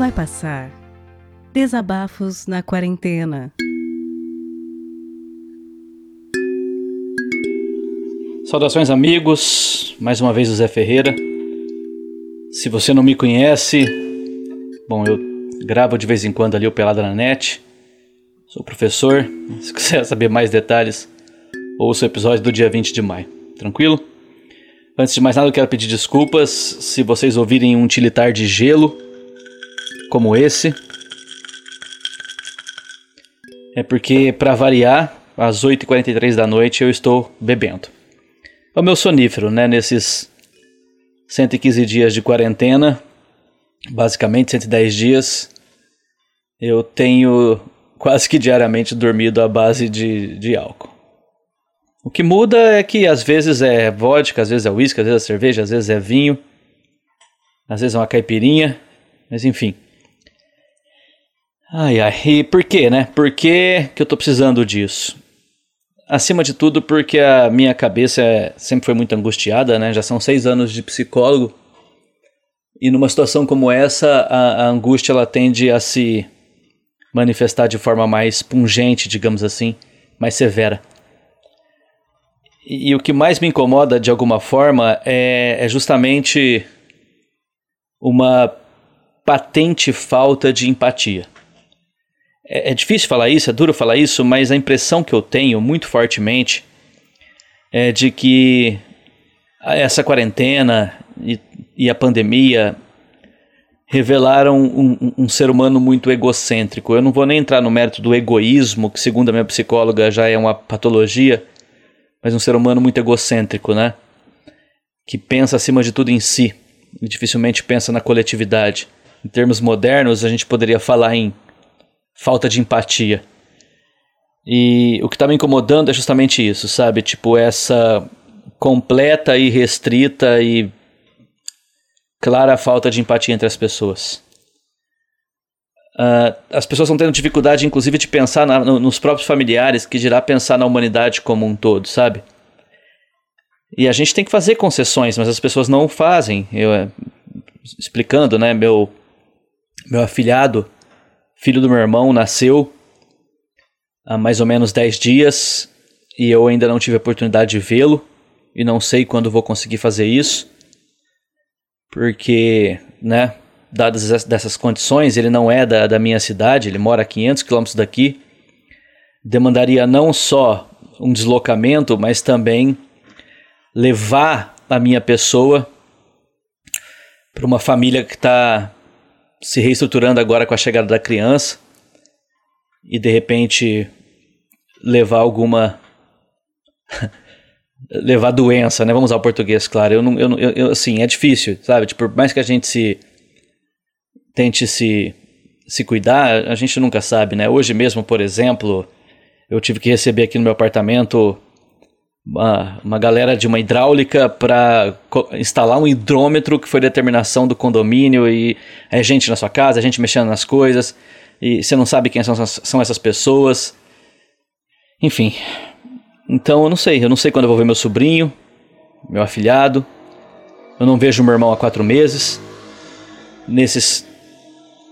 Vai passar. Desabafos na quarentena. Saudações, amigos. Mais uma vez o Zé Ferreira. Se você não me conhece, bom, eu gravo de vez em quando ali o Pelada na Net. Sou professor. Se quiser saber mais detalhes, ouça o episódio do dia 20 de maio. Tranquilo? Antes de mais nada, eu quero pedir desculpas se vocês ouvirem um utilitar de gelo como esse. É porque, para variar, às 8h43 da noite eu estou bebendo. É o meu sonífero, né? Nesses 115 dias de quarentena, basicamente 110 dias, eu tenho quase que diariamente dormido à base de, de álcool. O que muda é que às vezes é vodka, às vezes é uísque, às vezes é cerveja, às vezes é vinho, às vezes é uma caipirinha, mas enfim. Ai ai, e por quê, né? Por que, que eu tô precisando disso? Acima de tudo, porque a minha cabeça é, sempre foi muito angustiada, né? Já são seis anos de psicólogo. E numa situação como essa, a, a angústia ela tende a se manifestar de forma mais pungente, digamos assim, mais severa. E, e o que mais me incomoda de alguma forma é, é justamente uma patente falta de empatia. É, é, difícil falar isso, é duro falar isso, mas a impressão que eu tenho muito fortemente é de que essa quarentena e, e a pandemia revelaram um, um, um, ser humano muito egocêntrico. Eu não vou nem entrar no mérito do egoísmo, que segundo a minha psicóloga já é uma patologia, mas um ser humano muito egocêntrico, né? Que pensa acima de tudo em si e dificilmente pensa na coletividade. Em termos modernos, a gente poderia falar em falta de empatia. E o que está me incomodando é justamente isso, sabe? Tipo, essa completa e restrita e clara falta de empatia entre as pessoas. Uh, as pessoas estão tendo dificuldade, inclusive, de pensar na, no, nos próprios familiares, que dirá pensar na humanidade como um todo, sabe? E a gente tem que fazer concessões, mas as pessoas não fazem. Eu, eh, explicando, né? Meu, meu afilhado, filho do meu irmão, nasceu há mais ou menos 10 dias e eu ainda não tive a oportunidade de vê-lo e não sei quando vou conseguir fazer isso porque, né, dadas dessas condições, ele não é da, da minha cidade, ele mora a 500 quilômetros daqui, demandaria não só um deslocamento, mas também levar a minha pessoa para uma família que está se reestruturando agora com a chegada da criança e de repente levar alguma levar doença, né? Vamos usar o português, claro. Eu não, eu, eu, assim, é difícil, sabe? Tipo, por mais que a gente se tente se se cuidar, a gente nunca sabe, né? Hoje mesmo, por exemplo, eu tive que receber aqui no meu apartamento uma, uma galera de uma hidráulica para instalar um hidrômetro que foi determinação do condomínio e é gente na sua casa, é gente mexendo nas coisas e você não sabe quem são, são essas pessoas. Enfim, então eu não sei, eu não sei quando eu vou ver meu sobrinho, meu afilhado. Eu não vejo meu irmão há quatro meses. Nesses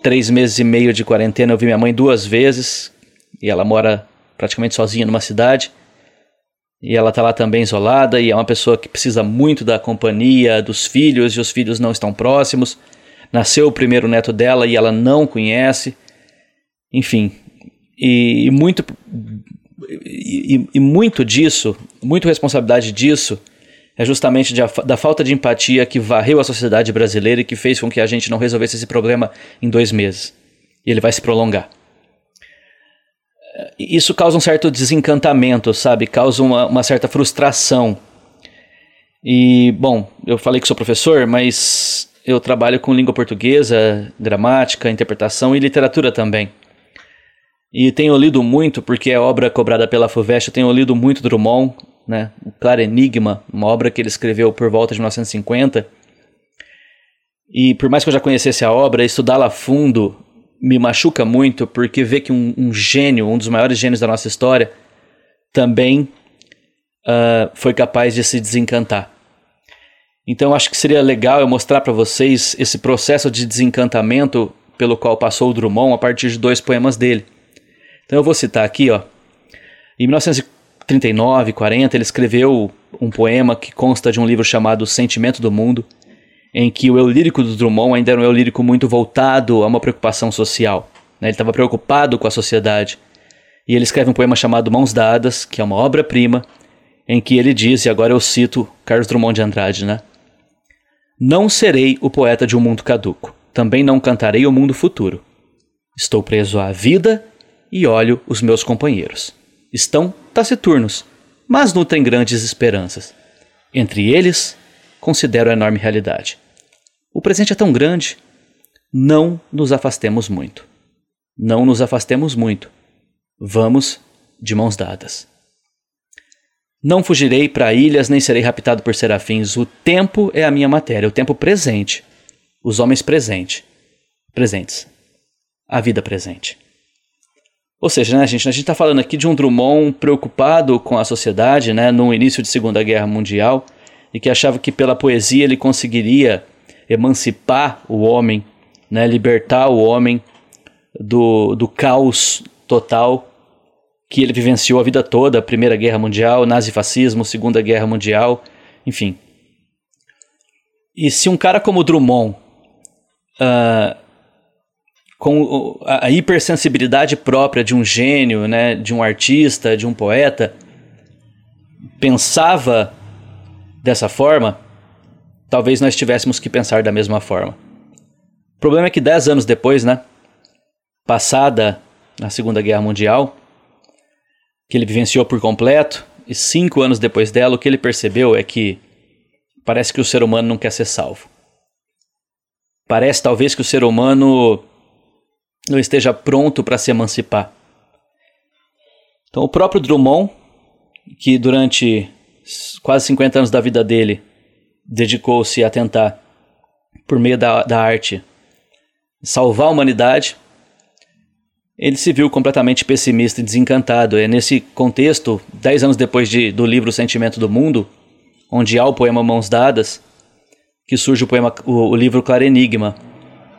três meses e meio de quarentena eu vi minha mãe duas vezes e ela mora praticamente sozinha numa cidade. E ela está lá também isolada e é uma pessoa que precisa muito da companhia dos filhos e os filhos não estão próximos. Nasceu o primeiro neto dela e ela não conhece. Enfim, e, e muito e, e, muito disso, muito responsabilidade disso, é justamente de, da falta de empatia que varreu a sociedade brasileira e que fez com que a gente não resolvesse esse problema em dois meses. E ele vai se prolongar. Isso causa um certo desencantamento, sabe? Causa uma, uma certa frustração. E, bom, eu falei que sou professor, mas eu trabalho com língua portuguesa, gramática, interpretação e literatura também. E tenho lido muito, porque é obra cobrada pela FUVEST, eu tenho lido muito Drummond, né? O Claro Enigma, uma obra que ele escreveu por volta de 1950. E por mais que eu já conhecesse a obra, estudá-la a fundo me machuca muito, porque ver que um, um, gênio, um dos maiores gênios da nossa história, também uh, foi capaz de se desencantar. Então acho que seria legal eu mostrar para vocês esse processo de desencantamento pelo qual passou o Drummond a partir de dois poemas dele. Então eu vou citar aqui, ó. Em 1939, 40, ele escreveu um poema que consta de um livro chamado Sentimento do Mundo, em que o eu lírico do Drummond ainda era um eu lírico muito voltado a uma preocupação social. Né? Ele estava preocupado com a sociedade. E ele escreve um poema chamado Mãos Dadas, que é uma obra-prima, em que ele diz, e agora eu cito Carlos Drummond de Andrade, né? Não serei o poeta de um mundo caduco, também não cantarei o mundo futuro. Estou preso à vida e olho os meus companheiros. Estão taciturnos, mas nutrem grandes esperanças. Entre eles, considero a enorme realidade. O presente é tão grande, não nos afastemos muito. Não nos afastemos muito. Vamos de mãos dadas. Não fugirei para ilhas, nem serei raptado por serafins. O tempo é a minha matéria, o tempo presente. Os homens presente, presentes. A vida presente. Ou seja, né, gente, a gente está falando aqui de um Drummond preocupado com a sociedade, né, no início de Segunda Guerra Mundial, e que achava que pela poesia ele conseguiria emancipar o homem, né, libertar o homem do, do caos total que ele vivenciou a vida toda, a Primeira Guerra Mundial, nazifascismo, Segunda Guerra Mundial, enfim. E se um cara como Drummond, uh, com a hipersensibilidade própria de um gênio, né, de um artista, de um poeta, pensava dessa forma, talvez nós tivéssemos que pensar da mesma forma. O problema é que dez anos depois, né, passada a Segunda Guerra Mundial, que ele vivenciou por completo, e cinco anos depois dela, o que ele percebeu é que parece que o ser humano não quer ser salvo. Parece talvez que o ser humano não esteja pronto para se emancipar. Então, o próprio Drummond, que durante quase 50 anos da vida dele dedicou-se a tentar, por meio da, da arte, salvar a humanidade, ele se viu completamente pessimista e desencantado. É nesse contexto, dez anos depois de, do livro Sentimento do Mundo, onde há o poema Mãos Dadas, que surge o, poema, o, o livro Claro Enigma,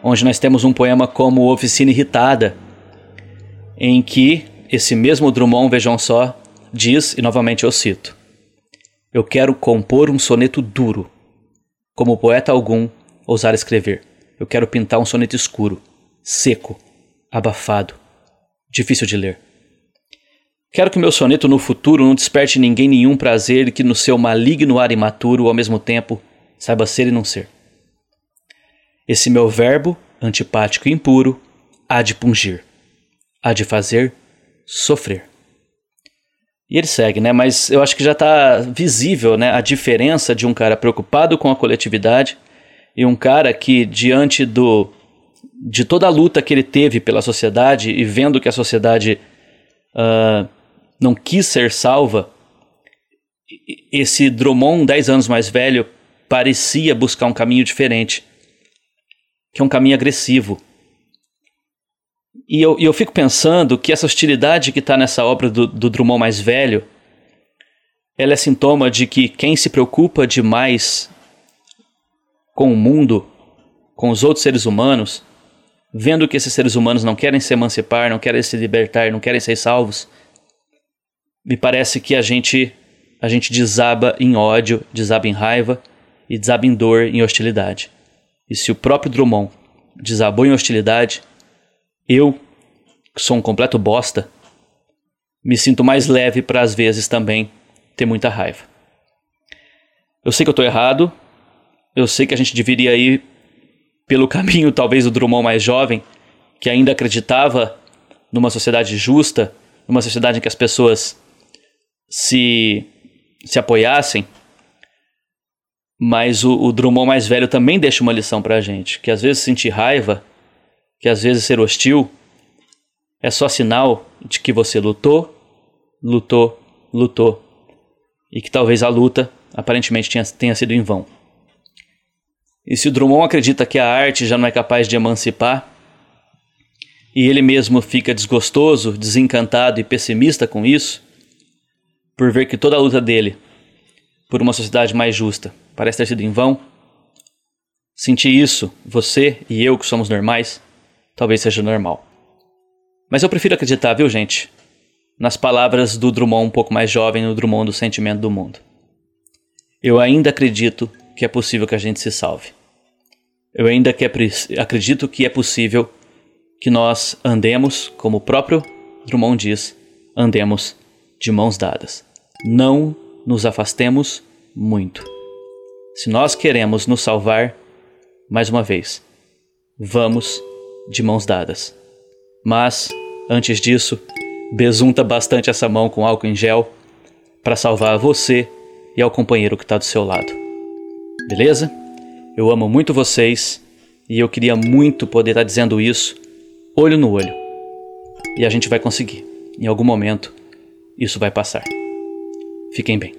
onde nós temos um poema como Oficina Irritada, em que esse mesmo Drummond, vejam só, diz, e novamente eu cito: Eu quero compor um soneto duro, como poeta algum ousar escrever. Eu quero pintar um soneto escuro, seco, abafado, difícil de ler. Quero que meu soneto no futuro não desperte ninguém nenhum prazer que no seu maligno ar imaturo, ao mesmo tempo, saiba ser e não ser. Esse meu verbo, antipático e impuro, há de pungir, há de fazer sofrer. E ele segue, né? Mas eu acho que já está visível, né, a diferença de um cara preocupado com a coletividade e um cara que diante do de toda a luta que ele teve pela sociedade e vendo que a sociedade uh, não quis ser salva, esse Drummond, 10 anos mais velho, parecia buscar um caminho diferente, que é um caminho agressivo. E eu, eu fico pensando que essa hostilidade que está nessa obra do, do Drummond mais velho, ela é sintoma de que quem se preocupa demais com o mundo, com os outros seres humanos, vendo que esses seres humanos não querem se emancipar, não querem se libertar, não querem ser salvos, me parece que a gente a gente desaba em ódio, desaba em raiva e desaba em dor, em hostilidade. E se o próprio Drummond desabou em hostilidade, eu, que sou um completo bosta, me sinto mais leve para às vezes também ter muita raiva. Eu sei que eu estou errado, eu sei que a gente deveria ir pelo caminho talvez do Drummond mais jovem, que ainda acreditava numa sociedade justa, numa sociedade em que as pessoas se, se apoiassem. Mas o, o Drummond mais velho também deixa uma lição pra gente, que às vezes sentir raiva, que às vezes ser hostil, é só sinal de que você lutou, lutou, lutou, e que talvez a luta aparentemente tenha, tenha sido em vão. E se Drummond acredita que a arte já não é capaz de emancipar, e ele mesmo fica desgostoso, desencantado e pessimista com isso, por ver que toda a luta dele por uma sociedade mais justa parece ter sido em vão, sentir isso, você e eu que somos normais, talvez seja normal. Mas eu prefiro acreditar, viu, gente? Nas palavras do Drummond um pouco mais jovem, no Drummond do Sentimento do Mundo. Eu ainda acredito que é possível que a gente se salve. Eu ainda que é, acredito que é possível que nós andemos, como o próprio Drummond diz, andemos de mãos dadas. Não nos afastemos muito. Se nós queremos nos salvar, mais uma vez, vamos de mãos dadas. Mas, antes disso, besunta bastante essa mão com álcool em gel para salvar você e ao companheiro que está do seu lado. Beleza? Eu amo muito vocês e eu queria muito poder estar tá dizendo isso olho no olho. E a gente vai conseguir. Em algum momento, isso vai passar. Fiquem bem.